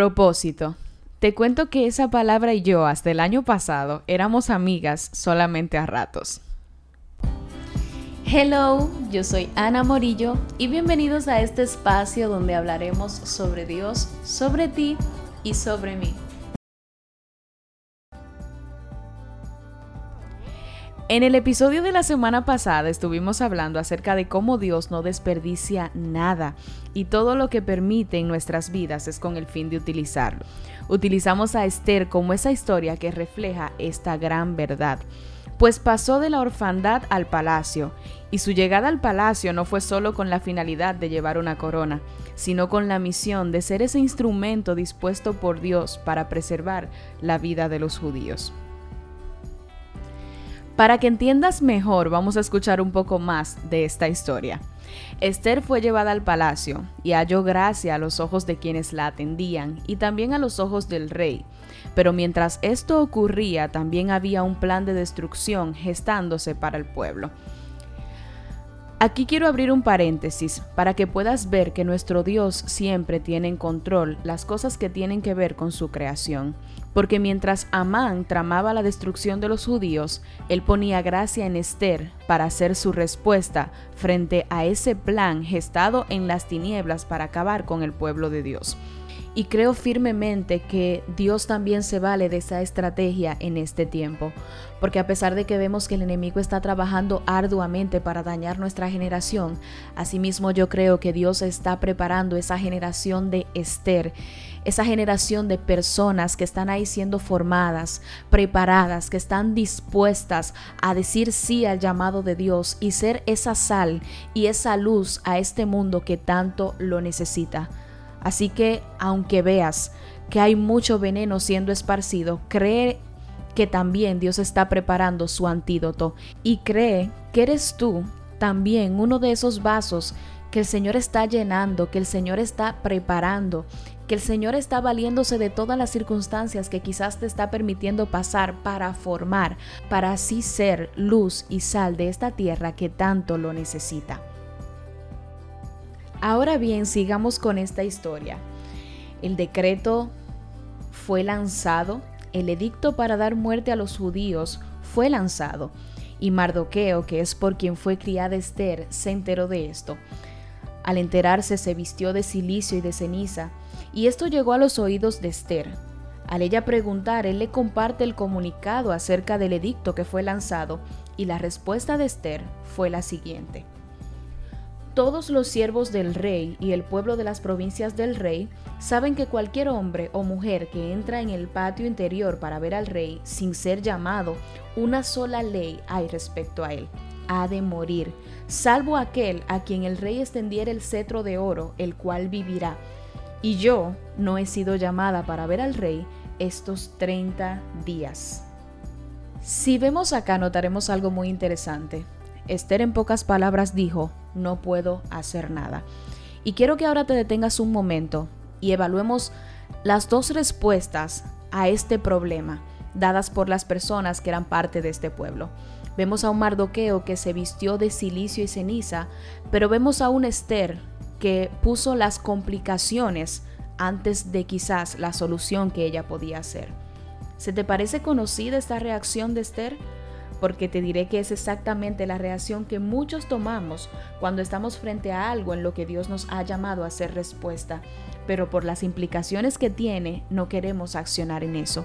Propósito. Te cuento que esa palabra y yo hasta el año pasado éramos amigas solamente a ratos. Hello, yo soy Ana Morillo y bienvenidos a este espacio donde hablaremos sobre Dios, sobre ti y sobre mí. En el episodio de la semana pasada estuvimos hablando acerca de cómo Dios no desperdicia nada y todo lo que permite en nuestras vidas es con el fin de utilizarlo. Utilizamos a Esther como esa historia que refleja esta gran verdad pues pasó de la orfandad al palacio, y su llegada al palacio no fue solo con la finalidad de llevar una corona, sino con la misión de ser ese instrumento dispuesto por Dios para preservar la vida de los judíos. Para que entiendas mejor, vamos a escuchar un poco más de esta historia. Esther fue llevada al palacio y halló gracia a los ojos de quienes la atendían y también a los ojos del rey. Pero mientras esto ocurría, también había un plan de destrucción gestándose para el pueblo. Aquí quiero abrir un paréntesis para que puedas ver que nuestro Dios siempre tiene en control las cosas que tienen que ver con su creación porque mientras Amán tramaba la destrucción de los judíos, él ponía gracia en Esther para hacer su respuesta frente a ese plan gestado en las tinieblas para acabar con el pueblo de Dios. Y creo firmemente que Dios también se vale de esa estrategia en este tiempo, porque a pesar de que vemos que el enemigo está trabajando arduamente para dañar nuestra generación, asimismo yo creo que Dios está preparando esa generación de Esther esa generación de personas que están ahí siendo formadas, preparadas, que están dispuestas a decir sí al llamado de Dios y ser esa sal y esa luz a este mundo que tanto lo necesita. Así que, aunque veas que hay mucho veneno siendo esparcido, cree que también Dios está preparando su antídoto y cree que eres tú también uno de esos vasos que el Señor está llenando, que el Señor está preparando, que el Señor está valiéndose de todas las circunstancias que quizás te está permitiendo pasar para formar, para así ser luz y sal de esta tierra que tanto lo necesita. Ahora bien, sigamos con esta historia. El decreto fue lanzado, el edicto para dar muerte a los judíos fue lanzado, y Mardoqueo, que es por quien fue criada Esther, se enteró de esto. Al enterarse se vistió de silicio y de ceniza, y esto llegó a los oídos de Esther. Al ella preguntar, él le comparte el comunicado acerca del edicto que fue lanzado, y la respuesta de Esther fue la siguiente. Todos los siervos del rey y el pueblo de las provincias del rey saben que cualquier hombre o mujer que entra en el patio interior para ver al rey sin ser llamado, una sola ley hay respecto a él, ha de morir, salvo aquel a quien el rey extendiera el cetro de oro, el cual vivirá. Y yo no he sido llamada para ver al rey estos 30 días. Si vemos acá notaremos algo muy interesante. Esther en pocas palabras dijo, no puedo hacer nada. Y quiero que ahora te detengas un momento y evaluemos las dos respuestas a este problema dadas por las personas que eran parte de este pueblo. Vemos a un Mardoqueo que se vistió de silicio y ceniza, pero vemos a un Esther que puso las complicaciones antes de quizás la solución que ella podía hacer. ¿Se te parece conocida esta reacción de Esther? Porque te diré que es exactamente la reacción que muchos tomamos cuando estamos frente a algo en lo que Dios nos ha llamado a hacer respuesta, pero por las implicaciones que tiene no queremos accionar en eso.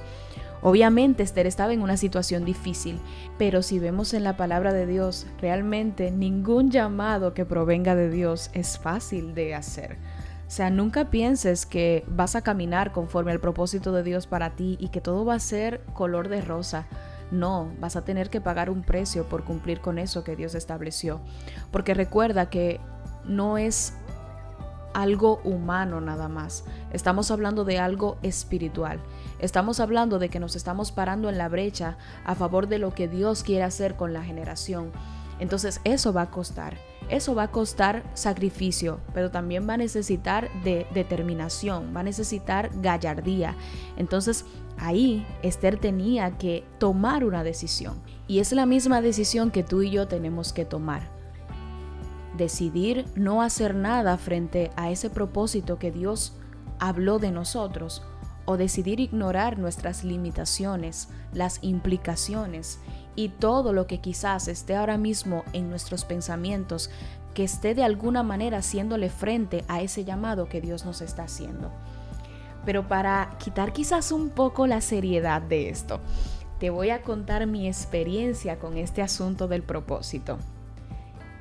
Obviamente Esther estaba en una situación difícil, pero si vemos en la palabra de Dios, realmente ningún llamado que provenga de Dios es fácil de hacer. O sea, nunca pienses que vas a caminar conforme al propósito de Dios para ti y que todo va a ser color de rosa. No, vas a tener que pagar un precio por cumplir con eso que Dios estableció. Porque recuerda que no es algo humano nada más. Estamos hablando de algo espiritual. Estamos hablando de que nos estamos parando en la brecha a favor de lo que Dios quiere hacer con la generación. Entonces eso va a costar. Eso va a costar sacrificio, pero también va a necesitar de determinación, va a necesitar gallardía. Entonces ahí Esther tenía que tomar una decisión. Y es la misma decisión que tú y yo tenemos que tomar decidir no hacer nada frente a ese propósito que Dios habló de nosotros o decidir ignorar nuestras limitaciones, las implicaciones y todo lo que quizás esté ahora mismo en nuestros pensamientos que esté de alguna manera haciéndole frente a ese llamado que Dios nos está haciendo. Pero para quitar quizás un poco la seriedad de esto, te voy a contar mi experiencia con este asunto del propósito.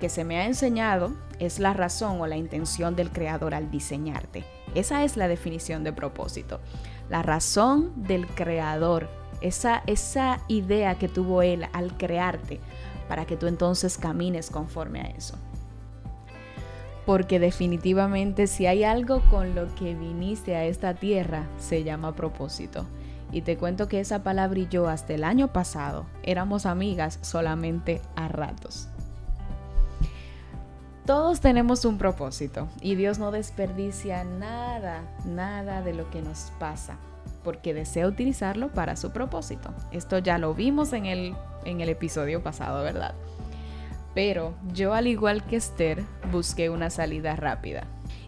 Que se me ha enseñado es la razón o la intención del creador al diseñarte. Esa es la definición de propósito. La razón del creador, esa, esa idea que tuvo él al crearte para que tú entonces camines conforme a eso porque definitivamente si hay algo con lo que viniste a esta tierra, se llama propósito. Y te cuento que esa palabra y yo hasta el año pasado éramos amigas solamente a ratos. Todos tenemos un propósito y Dios no desperdicia nada, nada de lo que nos pasa, porque desea utilizarlo para su propósito. Esto ya lo vimos en el, en el episodio pasado, ¿verdad? Pero yo al igual que Esther busqué una salida rápida.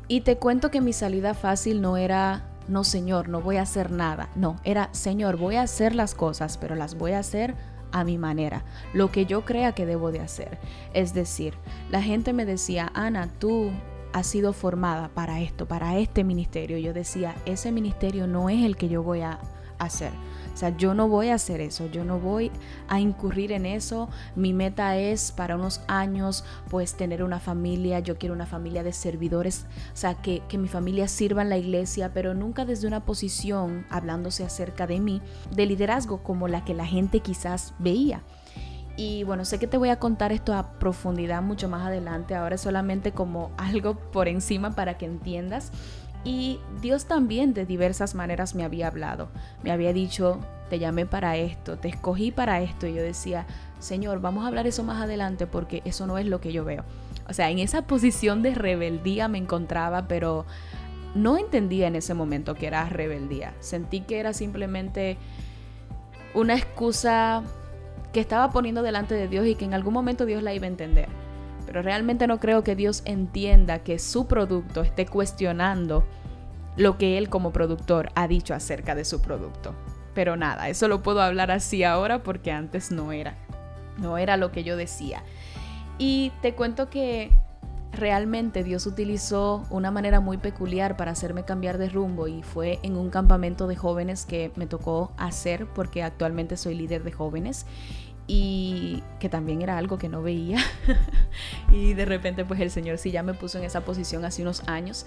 Y te cuento que mi salida fácil no era, no Señor, no voy a hacer nada. No, era, Señor, voy a hacer las cosas, pero las voy a hacer a mi manera, lo que yo crea que debo de hacer. Es decir, la gente me decía, Ana, tú has sido formada para esto, para este ministerio. Yo decía, ese ministerio no es el que yo voy a hacer. O sea, yo no voy a hacer eso, yo no voy a incurrir en eso. Mi meta es para unos años, pues tener una familia, yo quiero una familia de servidores, o sea, que, que mi familia sirva en la iglesia, pero nunca desde una posición, hablándose acerca de mí, de liderazgo como la que la gente quizás veía. Y bueno, sé que te voy a contar esto a profundidad mucho más adelante, ahora solamente como algo por encima para que entiendas y Dios también de diversas maneras me había hablado. Me había dicho, te llamé para esto, te escogí para esto. Y yo decía, Señor, vamos a hablar eso más adelante porque eso no es lo que yo veo. O sea, en esa posición de rebeldía me encontraba, pero no entendía en ese momento que era rebeldía. Sentí que era simplemente una excusa que estaba poniendo delante de Dios y que en algún momento Dios la iba a entender pero realmente no creo que Dios entienda que su producto esté cuestionando lo que él como productor ha dicho acerca de su producto. Pero nada, eso lo puedo hablar así ahora porque antes no era. No era lo que yo decía. Y te cuento que realmente Dios utilizó una manera muy peculiar para hacerme cambiar de rumbo y fue en un campamento de jóvenes que me tocó hacer porque actualmente soy líder de jóvenes y que también era algo que no veía. Y de repente pues el Señor sí ya me puso en esa posición hace unos años.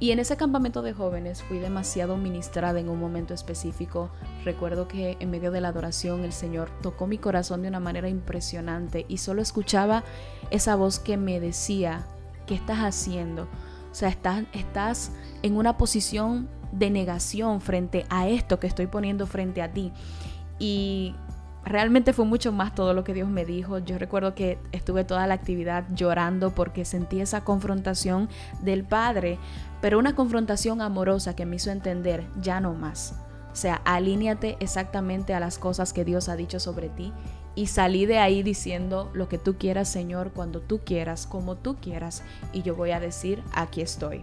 Y en ese campamento de jóvenes fui demasiado ministrada en un momento específico. Recuerdo que en medio de la adoración el Señor tocó mi corazón de una manera impresionante y solo escuchaba esa voz que me decía ¿qué estás haciendo? o sea estás, estás en una posición de negación frente a esto que estoy poniendo frente a ti y realmente fue mucho más todo lo que Dios me dijo. Yo recuerdo que estuve toda la actividad llorando porque sentí esa confrontación del Padre, pero una confrontación amorosa que me hizo entender, ya no más. O sea, alíñate exactamente a las cosas que Dios ha dicho sobre ti y salí de ahí diciendo lo que tú quieras, Señor, cuando tú quieras, como tú quieras, y yo voy a decir, aquí estoy.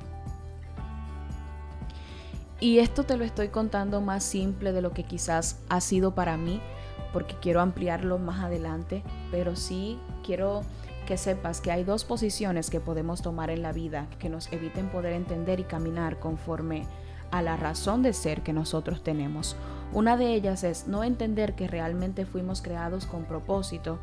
Y esto te lo estoy contando más simple de lo que quizás ha sido para mí, porque quiero ampliarlo más adelante, pero sí quiero que sepas que hay dos posiciones que podemos tomar en la vida que nos eviten poder entender y caminar conforme a la razón de ser que nosotros tenemos. Una de ellas es no entender que realmente fuimos creados con propósito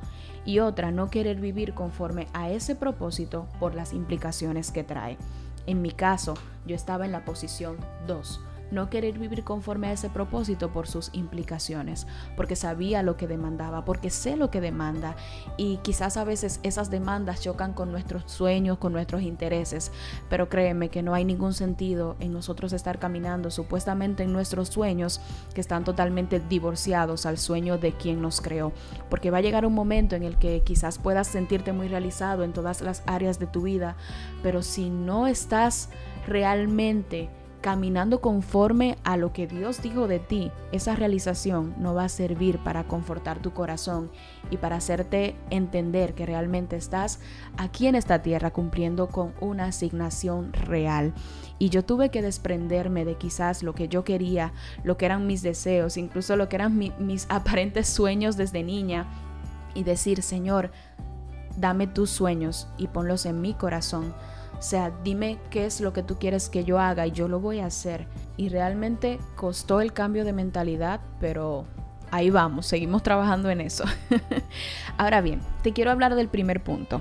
y otra no querer vivir conforme a ese propósito por las implicaciones que trae. En mi caso, yo estaba en la posición 2 no querer vivir conforme a ese propósito por sus implicaciones, porque sabía lo que demandaba, porque sé lo que demanda. Y quizás a veces esas demandas chocan con nuestros sueños, con nuestros intereses, pero créeme que no hay ningún sentido en nosotros estar caminando supuestamente en nuestros sueños que están totalmente divorciados al sueño de quien nos creó, porque va a llegar un momento en el que quizás puedas sentirte muy realizado en todas las áreas de tu vida, pero si no estás realmente caminando conforme a lo que Dios dijo de ti, esa realización no va a servir para confortar tu corazón y para hacerte entender que realmente estás aquí en esta tierra cumpliendo con una asignación real. Y yo tuve que desprenderme de quizás lo que yo quería, lo que eran mis deseos, incluso lo que eran mis aparentes sueños desde niña y decir, Señor, dame tus sueños y ponlos en mi corazón o sea, dime qué es lo que tú quieres que yo haga y yo lo voy a hacer. Y realmente costó el cambio de mentalidad, pero ahí vamos, seguimos trabajando en eso. Ahora bien, te quiero hablar del primer punto.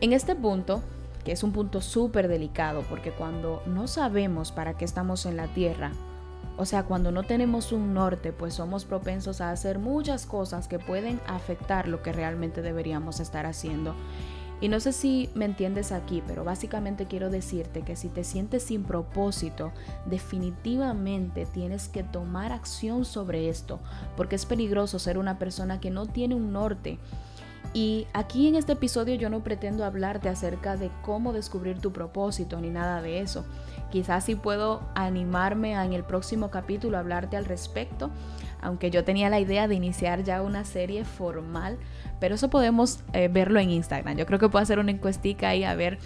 En este punto, que es un punto súper delicado, porque cuando no sabemos para qué estamos en la tierra, o sea, cuando no tenemos un norte, pues somos propensos a hacer muchas cosas que pueden afectar lo que realmente deberíamos estar haciendo. Y no sé si me entiendes aquí, pero básicamente quiero decirte que si te sientes sin propósito, definitivamente tienes que tomar acción sobre esto, porque es peligroso ser una persona que no tiene un norte. Y aquí en este episodio yo no pretendo hablarte acerca de cómo descubrir tu propósito ni nada de eso. Quizás sí puedo animarme a en el próximo capítulo hablarte al respecto, aunque yo tenía la idea de iniciar ya una serie formal pero eso podemos eh, verlo en Instagram. Yo creo que puedo hacer una encuestica ahí a ver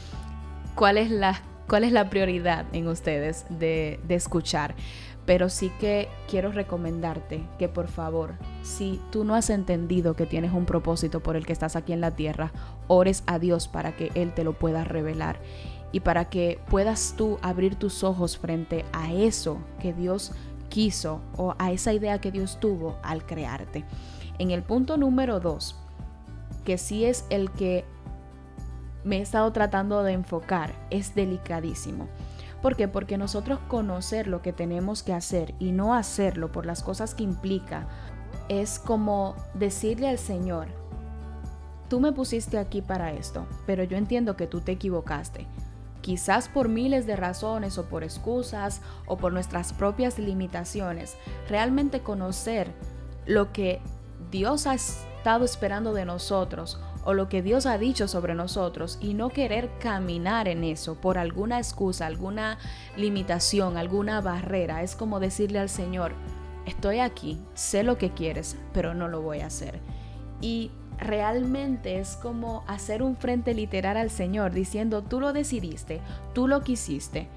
cuál es la, cuál es la prioridad en ustedes de, de escuchar. Pero sí que quiero recomendarte que por favor, si tú no has entendido que tienes un propósito por el que estás aquí en la tierra, ores a Dios para que Él te lo pueda revelar y para que puedas tú abrir tus ojos frente a eso que Dios quiso o a esa idea que Dios tuvo al crearte. En el punto número dos, que sí es el que me he estado tratando de enfocar, es delicadísimo. ¿Por qué? Porque nosotros conocer lo que tenemos que hacer y no hacerlo por las cosas que implica, es como decirle al Señor, tú me pusiste aquí para esto, pero yo entiendo que tú te equivocaste. Quizás por miles de razones o por excusas o por nuestras propias limitaciones, realmente conocer lo que Dios estado esperando de nosotros o lo que Dios ha dicho sobre nosotros y no querer caminar en eso por alguna excusa, alguna limitación, alguna barrera. Es como decirle al Señor, estoy aquí, sé lo que quieres, pero no lo voy a hacer. Y realmente es como hacer un frente literal al Señor diciendo, tú lo decidiste, tú lo quisiste,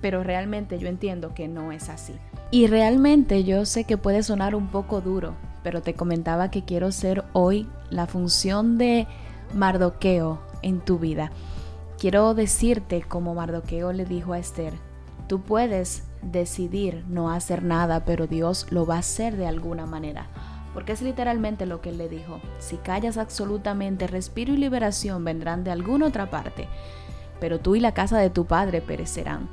pero realmente yo entiendo que no es así. Y realmente yo sé que puede sonar un poco duro, pero te comentaba que quiero ser hoy la función de Mardoqueo en tu vida. Quiero decirte como Mardoqueo le dijo a Esther, tú puedes decidir no hacer nada, pero Dios lo va a hacer de alguna manera. Porque es literalmente lo que él le dijo. Si callas absolutamente, respiro y liberación vendrán de alguna otra parte, pero tú y la casa de tu padre perecerán.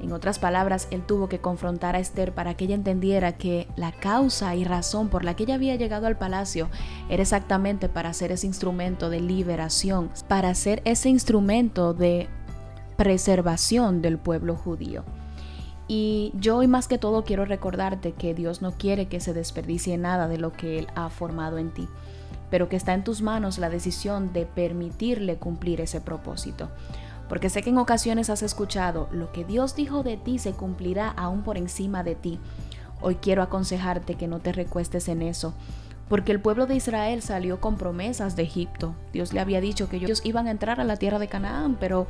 En otras palabras, él tuvo que confrontar a Esther para que ella entendiera que la causa y razón por la que ella había llegado al palacio era exactamente para ser ese instrumento de liberación, para ser ese instrumento de preservación del pueblo judío. Y yo hoy más que todo quiero recordarte que Dios no quiere que se desperdicie nada de lo que Él ha formado en ti, pero que está en tus manos la decisión de permitirle cumplir ese propósito porque sé que en ocasiones has escuchado, lo que Dios dijo de ti se cumplirá aún por encima de ti. Hoy quiero aconsejarte que no te recuestes en eso, porque el pueblo de Israel salió con promesas de Egipto. Dios le había dicho que ellos iban a entrar a la tierra de Canaán, pero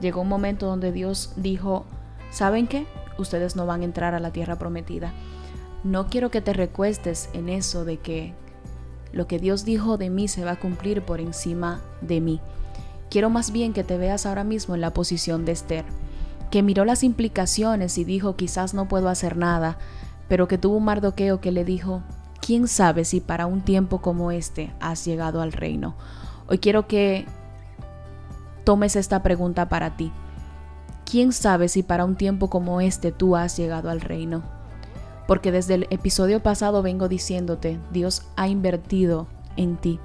llegó un momento donde Dios dijo, ¿saben qué? Ustedes no van a entrar a la tierra prometida. No quiero que te recuestes en eso de que lo que Dios dijo de mí se va a cumplir por encima de mí. Quiero más bien que te veas ahora mismo en la posición de Esther, que miró las implicaciones y dijo quizás no puedo hacer nada, pero que tuvo un mardoqueo que le dijo, ¿quién sabe si para un tiempo como este has llegado al reino? Hoy quiero que tomes esta pregunta para ti. ¿Quién sabe si para un tiempo como este tú has llegado al reino? Porque desde el episodio pasado vengo diciéndote, Dios ha invertido en ti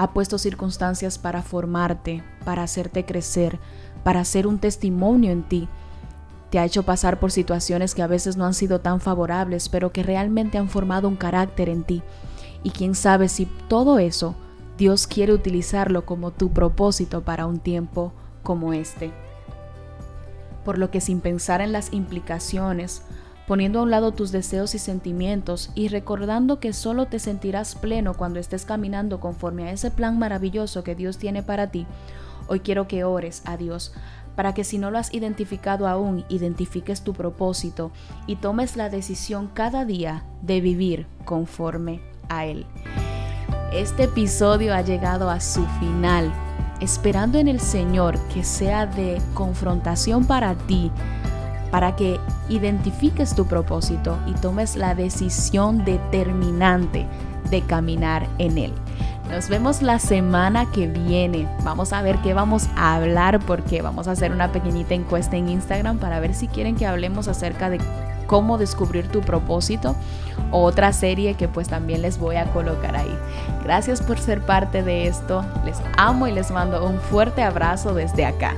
ha puesto circunstancias para formarte, para hacerte crecer, para hacer un testimonio en ti. Te ha hecho pasar por situaciones que a veces no han sido tan favorables, pero que realmente han formado un carácter en ti. Y quién sabe si todo eso Dios quiere utilizarlo como tu propósito para un tiempo como este. por lo que sin pensar en las implicaciones, poniendo a un lado tus deseos y sentimientos y recordando que solo te sentirás pleno cuando estés caminando conforme a ese plan maravilloso que Dios tiene para ti, hoy quiero que ores a Dios para que si no lo has identificado aún, identifiques tu propósito y tomes la decisión cada día de vivir conforme a Él. Este episodio ha llegado a su final, esperando en el Señor que sea de confrontación para ti para que identifiques tu propósito y tomes la decisión determinante de caminar en él. Nos vemos la semana que viene. Vamos a ver qué vamos a hablar porque vamos a hacer una pequeñita encuesta en Instagram para ver si quieren que hablemos acerca de cómo descubrir tu propósito o otra serie que pues también les voy a colocar ahí. Gracias por ser parte de esto. Les amo y les mando un fuerte abrazo desde acá.